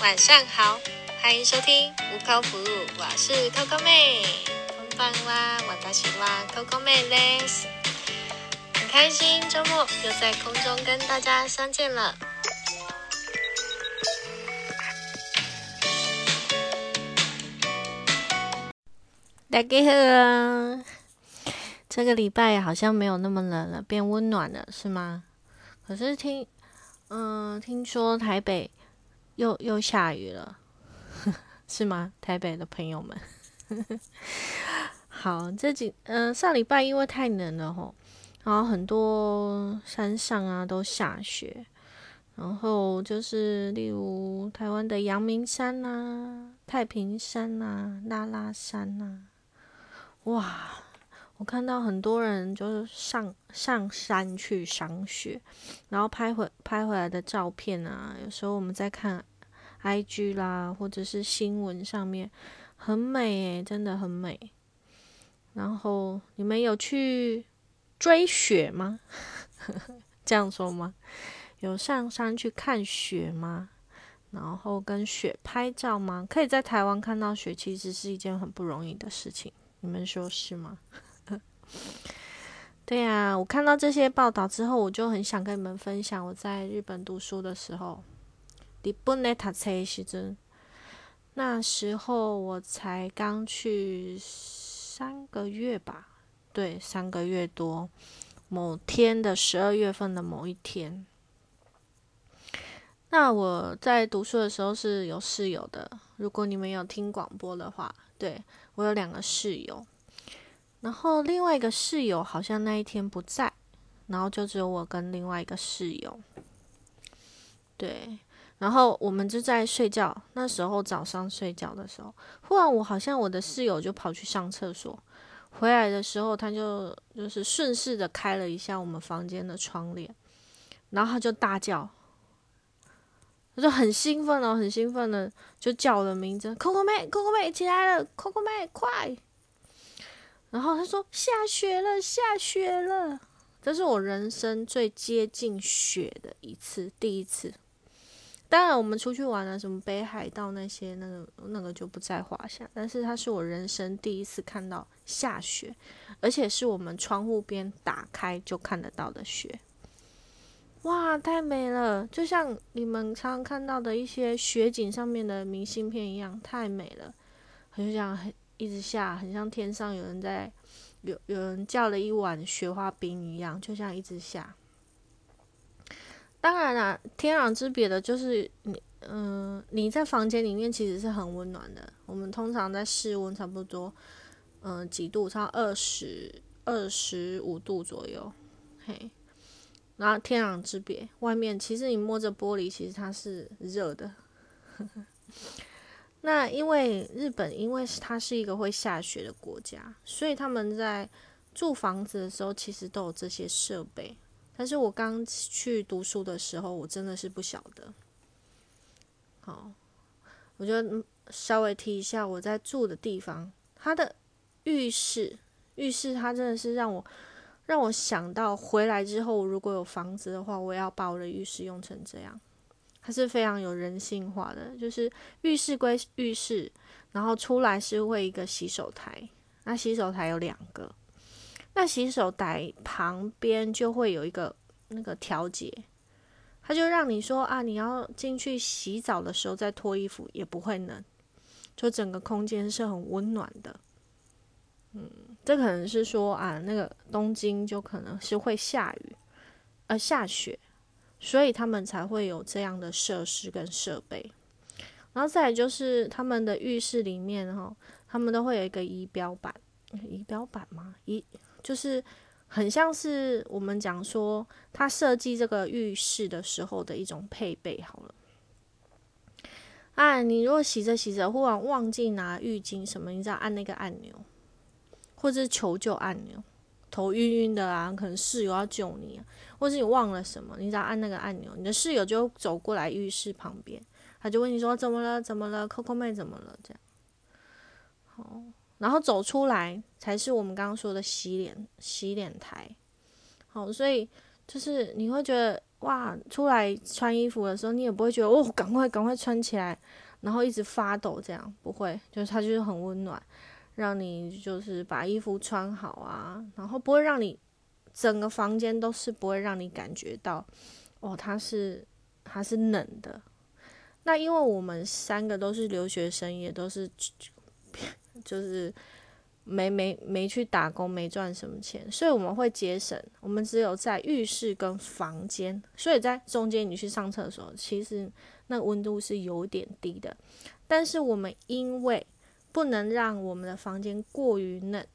晚上好，欢迎收听无口服务，我是 Coco 妹。こんばんは、私は Coco 妹です。很开心周末又在空中跟大家相见了。大家好，这个礼拜好像没有那么冷了，变温暖了，是吗？可是听，嗯、听说台北 又又下雨了，是吗？台北的朋友们，好，这几嗯、上礼拜因为太冷了吼，然后很多山上啊都下雪，然后就是例如台湾的阳明山呐、太平山呐、拉拉山呐、哇！我看到很多人就是上上山去赏雪，然后拍回拍回来的照片啊，有时候我们在看 IG 啦，或者是新闻上面，很美诶，真的很美。然后你们有去追雪吗？这样说吗？有上山去看雪吗？然后跟雪拍照吗？可以在台湾看到雪，其实是一件很不容易的事情，你们说是吗？对呀、我看到这些报道之后，我就很想跟你们分享我在日本读书的时候，日本的读册时阵，那时候我才刚去三个月吧，对，三个月多。某天的十二月份的某一天，那我在读书的时候是有室友的。如果你们有听广播的话，对我有两个室友。然后另外一个室友好像那一天不在，然后就只有我跟另外一个室友。对，然后我们就在睡觉。那时候早上睡觉的时候，忽然我好像我的室友就跑去上厕所，回来的时候他就就是顺势的开了一下我们房间的窗帘，然后他就大叫，他就很兴奋哦，很兴奋的就叫我的名字，Coco 妹，Coco 妹起来了，Coco 妹快！然后他说下雪了，下雪了。这是我人生最接近雪的一次，第一次。当然，我们出去玩了，什么北海道那些，那个那个就不在话下。但是它是我人生第一次看到下雪，而且是我们窗户边打开就看得到的雪。哇，太美了！就像你们常看到的一些雪景上面的明信片一样，太美了。就这样很一直下，很像天上有人在有有人叫了一碗雪花冰一样，就像一直下。当然啦，天壤之别的就是你，嗯、你在房间里面其实是很温暖的。我们通常在室温差不多，嗯、几度，差二十二十五度左右，嘿。然后天壤之别，外面其实你摸着玻璃，其实它是热的。那因为日本，因为它是一个会下雪的国家，所以他们在住房子的时候，其实都有这些设备。但是我刚去读书的时候，我真的是不晓得。好，我就稍微提一下我在住的地方，它的浴室，浴室它真的是让我让我想到回来之后，如果有房子的话，我要把我的浴室用成这样。它是非常有人性化的，就是浴室归浴室，然后出来是会一个洗手台，那洗手台有两个，那洗手台旁边就会有一个那个调节，它就让你说啊，你要进去洗澡的时候再脱衣服也不会冷，就整个空间是很温暖的。嗯，这可能是说啊，那个东京就可能是会下雨，呃，下雪。所以他们才会有这样的设施跟设备，然后再来就是他们的浴室里面哈，他们都会有一个仪表板，仪表板吗？仪就是很像是我们讲说他设计这个浴室的时候的一种配备好了。啊，你如果洗着洗着忽然忘记拿浴巾什么，你只要按那个按钮，或者是求救按钮。头晕晕的啊，可能室友要救你、或是你忘了什么，你只要按那个按钮，你的室友就走过来浴室旁边，他就问你说怎么了？怎么了？Coco 妹怎么了？这样，好，然后走出来才是我们刚刚说的洗脸洗脸台。好，所以就是你会觉得哇，出来穿衣服的时候，你也不会觉得哦，赶快赶快穿起来，然后一直发抖这样，不会，就是它就是很温暖，让你就是把衣服穿好啊，然后不会让你整个房间都是不会让你感觉到哦，它是它是冷的。那因为我们三个都是留学生，也都是就是。没没没去打工，没赚什么钱，所以我们会节省。我们只有在浴室跟房间，所以在中间你去上厕所，其实那温度是有点低的。但是我们因为不能让我们的房间过于冷，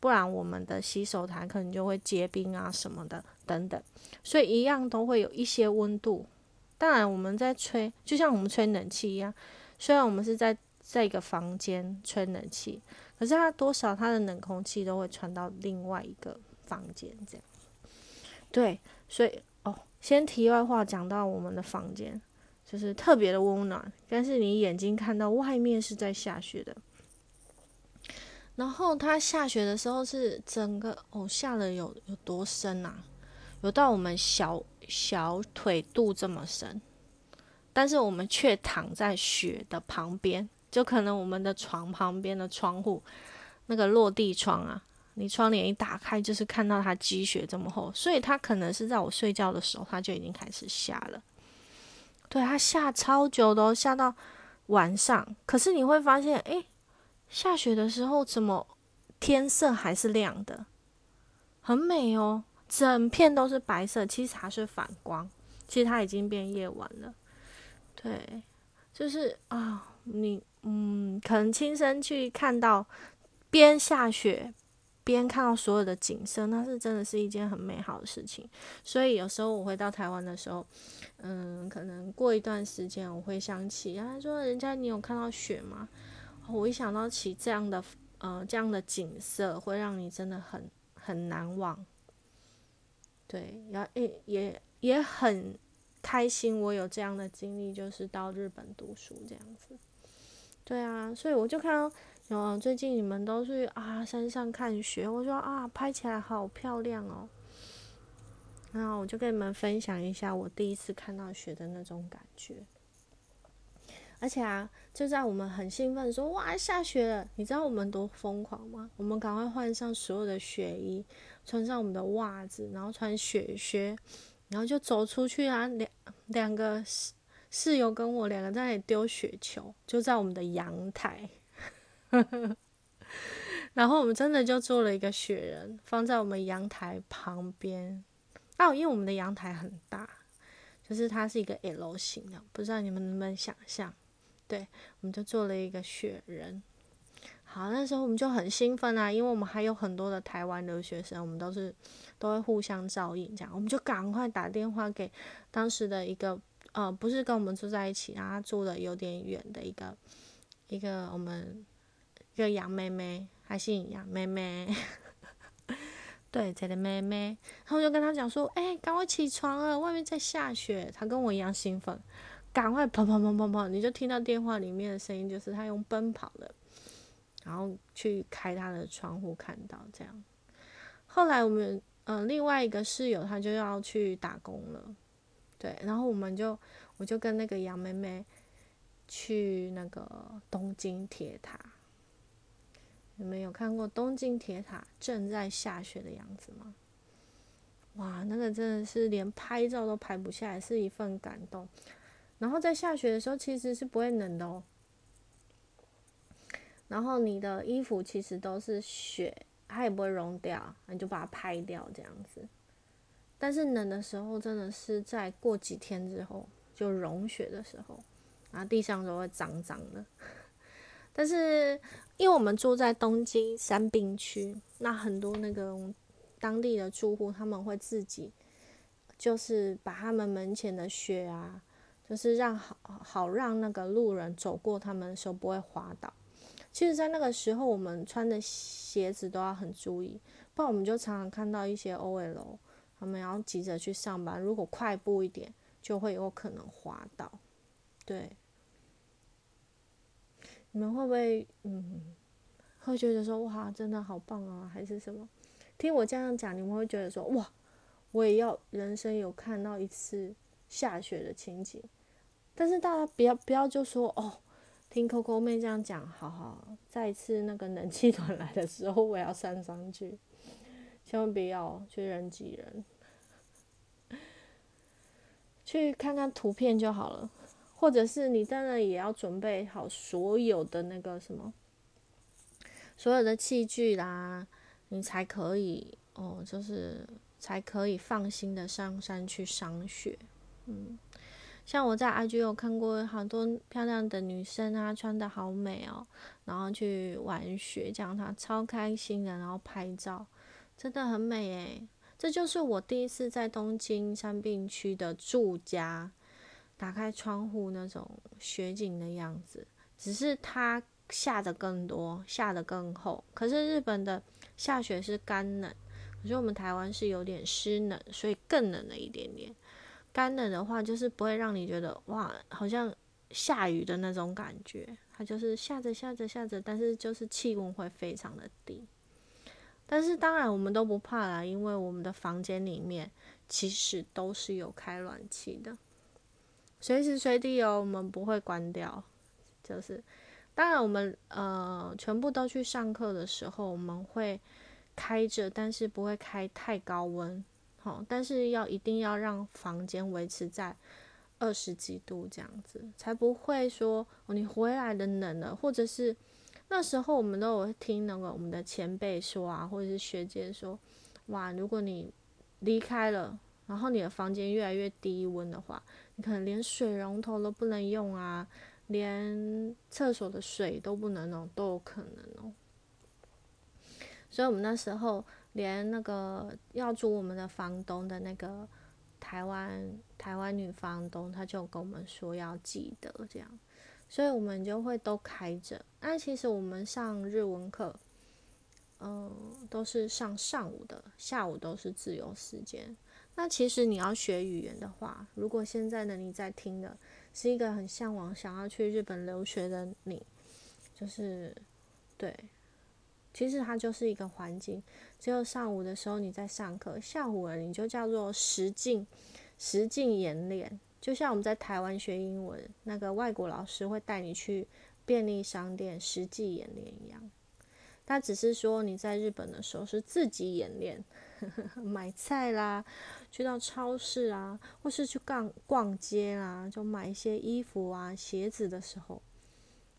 不然我们的洗手台可能就会结冰啊什么的等等，所以一样都会有一些温度。当然我们在吹，就像我们吹冷气一样，虽然我们是在在一个房间吹冷气。可是它多少，它的冷空气都会传到另外一个房间，这样。对，所以哦，先题外话讲到我们的房间，就是特别的温暖，但是你眼睛看到外面是在下雪的。然后它下雪的时候是整个哦下了有有多深啊？有到我们小小腿肚这么深，但是我们却躺在雪的旁边。就可能我们的床旁边的窗户，那个落地窗啊，你窗帘一打开，就是看到它积雪这么厚，所以它可能是在我睡觉的时候，它就已经开始下了。对，它下超久的，下到晚上。可是你会发现，诶，下雪的时候怎么天色还是亮的，很美哦，整片都是白色，其实它是反光，其实它已经变夜晚了。对，就是啊，你。嗯，可能亲身去看到边下雪边看到所有的景色，那是真的是一件很美好的事情。所以有时候我回到台湾的时候，嗯，可能过一段时间我会想起，啊，说人家你有看到雪吗？我一想到起这样的呃这样的景色，会让你真的很很难忘。对，然后也也也很开心，我有这样的经历，就是到日本读书这样子。对啊，所以我就看到，有最近你们都去啊山上看雪，我说啊拍起来好漂亮哦。然后我就跟你们分享一下我第一次看到雪的那种感觉。而且啊，就在我们很兴奋说哇下雪了，你知道我们多疯狂吗？我们赶快换上所有的雪衣，穿上我们的袜子，然后穿雪靴，然后就走出去啊，两两个。室友跟我两个在那里丢雪球，就在我们的阳台，然后我们真的就做了一个雪人，放在我们阳台旁边。哦，因为我们的阳台很大，就是它是一个 L 型的，不知道你们能不能想象？对，我们就做了一个雪人。好，那时候我们就很兴奋啊，因为我们还有很多的台湾留学生，我们都是都会互相照应，这样我们就赶快打电话给当时的一个。呃，不是跟我们住在一起，然后住的有点远的一个一个我们一个杨妹妹，还姓杨妹妹，对，这个妹妹，然后就跟她讲说，哎，赶快起床了，外面在下雪。她跟我一样兴奋，赶快跑跑跑跑跑，你就听到电话里面的声音，就是她用奔跑的，然后去开她的窗户看到这样。后来我们嗯另外一个室友他就要去打工了。对，然后我们就，我就跟那个杨妹妹去那个东京铁塔。你们有看过东京铁塔正在下雪的样子吗？哇，那个真的是连拍照都拍不下来，是一份感动。然后在下雪的时候，其实是不会冷的哦。然后你的衣服其实都是雪，它也不会融掉，你就把它拍掉这样子。但是冷的时候，真的是在过几天之后就融雪的时候，然后地上都会脏脏的。但是因为我们住在东京山滨区，那很多那个当地的住户他们会自己就是把他们门前的雪啊，就是让好好让那个路人走过他们的时候不会滑倒。其实，在那个时候，我们穿的鞋子都要很注意，不然我们就常常看到一些 OL。他们要急着去上班，如果快步一点，就会有可能滑倒。对，你们会不会嗯，会觉得说哇，真的好棒啊，还是什么？听我这样讲，你们会觉得说哇，我也要人生有看到一次下雪的情景。但是大家不要不要就说哦，听 Coco 妹这样讲，好好，再一次那个冷气 团来的时候，我要上上去，千万不要去人挤人，去看看图片就好了，或者是你当然也要准备好所有的那个什么，所有的器具啦，你才可以哦，就是才可以放心的上山去赏雪，嗯。像我在 IG 有看过好多漂亮的女生啊，穿的好美哦，然后去玩雪，这样她超开心的，然后拍照，真的很美诶。这就是我第一次在东京山病区的住家，打开窗户那种雪景的样子，只是它下的更多，下的更厚。可是日本的下雪是干冷，可是我们台湾是有点湿冷，所以更冷了一点点。干冷的话，就是不会让你觉得哇，好像下雨的那种感觉。它就是下着下着下着，但是就是气温会非常的低。但是当然我们都不怕啦，因为我们的房间里面其实都是有开暖气的，随时随地哦，我们不会关掉。就是当然我们呃全部都去上课的时候，我们会开着，但是不会开太高温。好，但是要一定要让房间维持在二十几度这样子，才不会说哦你回来的冷了，或者是那时候我们都有听那个我们的前辈说啊，或者是学姐说，哇，如果你离开了，然后你的房间越来越低温的话，你可能连水龙头都不能用啊，连厕所的水都不能弄，都有可能哦。所以我们那时候。连那个要租我们的房东的那个台湾台湾女房东，她就跟我们说要记得这样，所以我们就会都开着。那其实我们上日文课，嗯，都是上上午的，下午都是自由时间。那其实你要学语言的话，如果现在的你在听的是一个很向往想要去日本留学的你，就是对。其实它就是一个环境，只有上午的时候你在上课，下午了你就叫做实境实境演练，就像我们在台湾学英文，那个外国老师会带你去便利商店实际演练一样。他只是说你在日本的时候是自己演练，买菜啦，去到超市啊，或是去逛逛街啦，就买一些衣服啊、鞋子的时候，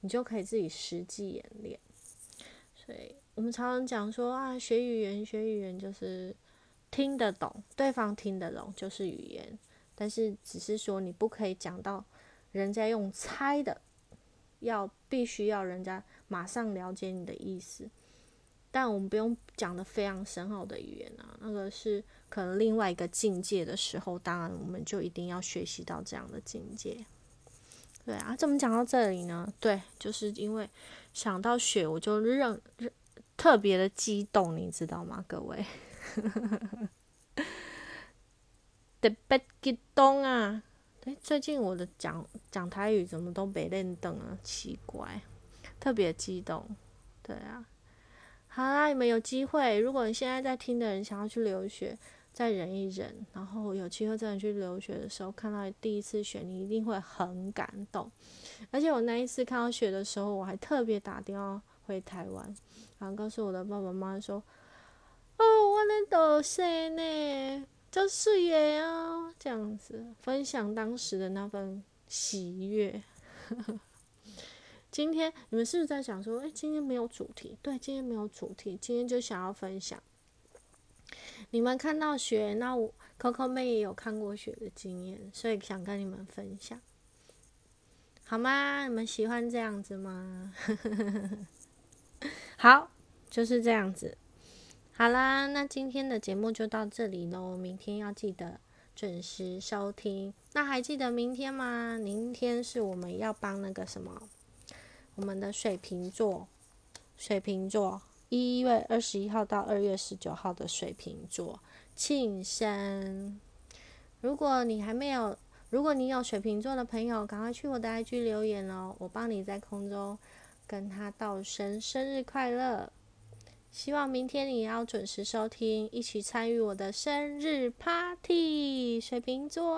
你就可以自己实际演练。所以。我们常常讲说啊，学语言，学语言就是听得懂，对方听得懂就是语言。但是只是说你不可以讲到人家用猜的，要必须要人家马上了解你的意思。但我们不用讲的非常深奥的语言啊，那个是可能另外一个境界的时候，当然我们就一定要学习到这样的境界。对啊，怎么讲到这里呢？对，就是因为想到雪，我就认。特别的激动，你知道吗，各位？特别激动啊！哎，最近我的讲讲台语怎么都没练登啊？奇怪，特别激动。对啊，好啦，你们有机会，如果你现在在听的人想要去留学，再忍一忍，然后有机会真的去留学的时候，看到第一次雪，你一定会很感动。而且我那一次看到雪的时候，我还特别打电话回台湾。然后告诉我的爸爸妈妈说：“哦，我的豆生呢，就是耶啊，这样子分享当时的那份喜悦。今天你们是不是在想说，哎，今天没有主题？对，今天没有主题，今天就想要分享。你们看到雪，那我 Coco 妹也有看过雪的经验，所以想跟你们分享，好吗？你们喜欢这样子吗？” 好，就是这样子。好啦，那今天的节目就到这里喽。明天要记得准时收听。那还记得明天吗？明天是我们要帮那个什么，我们的水瓶座，水瓶座一月二十一号到二月十九号的水瓶座庆生。如果你还没有，如果你有水瓶座的朋友，赶快去我的 IG 留言哦，我帮你在空中。跟他道声生日快乐，希望明天你也要准时收听，一起参与我的生日 party。水瓶座，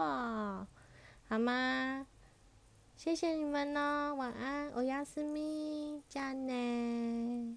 好吗？谢谢你们哦，晚安，欧亚斯咪，加奈。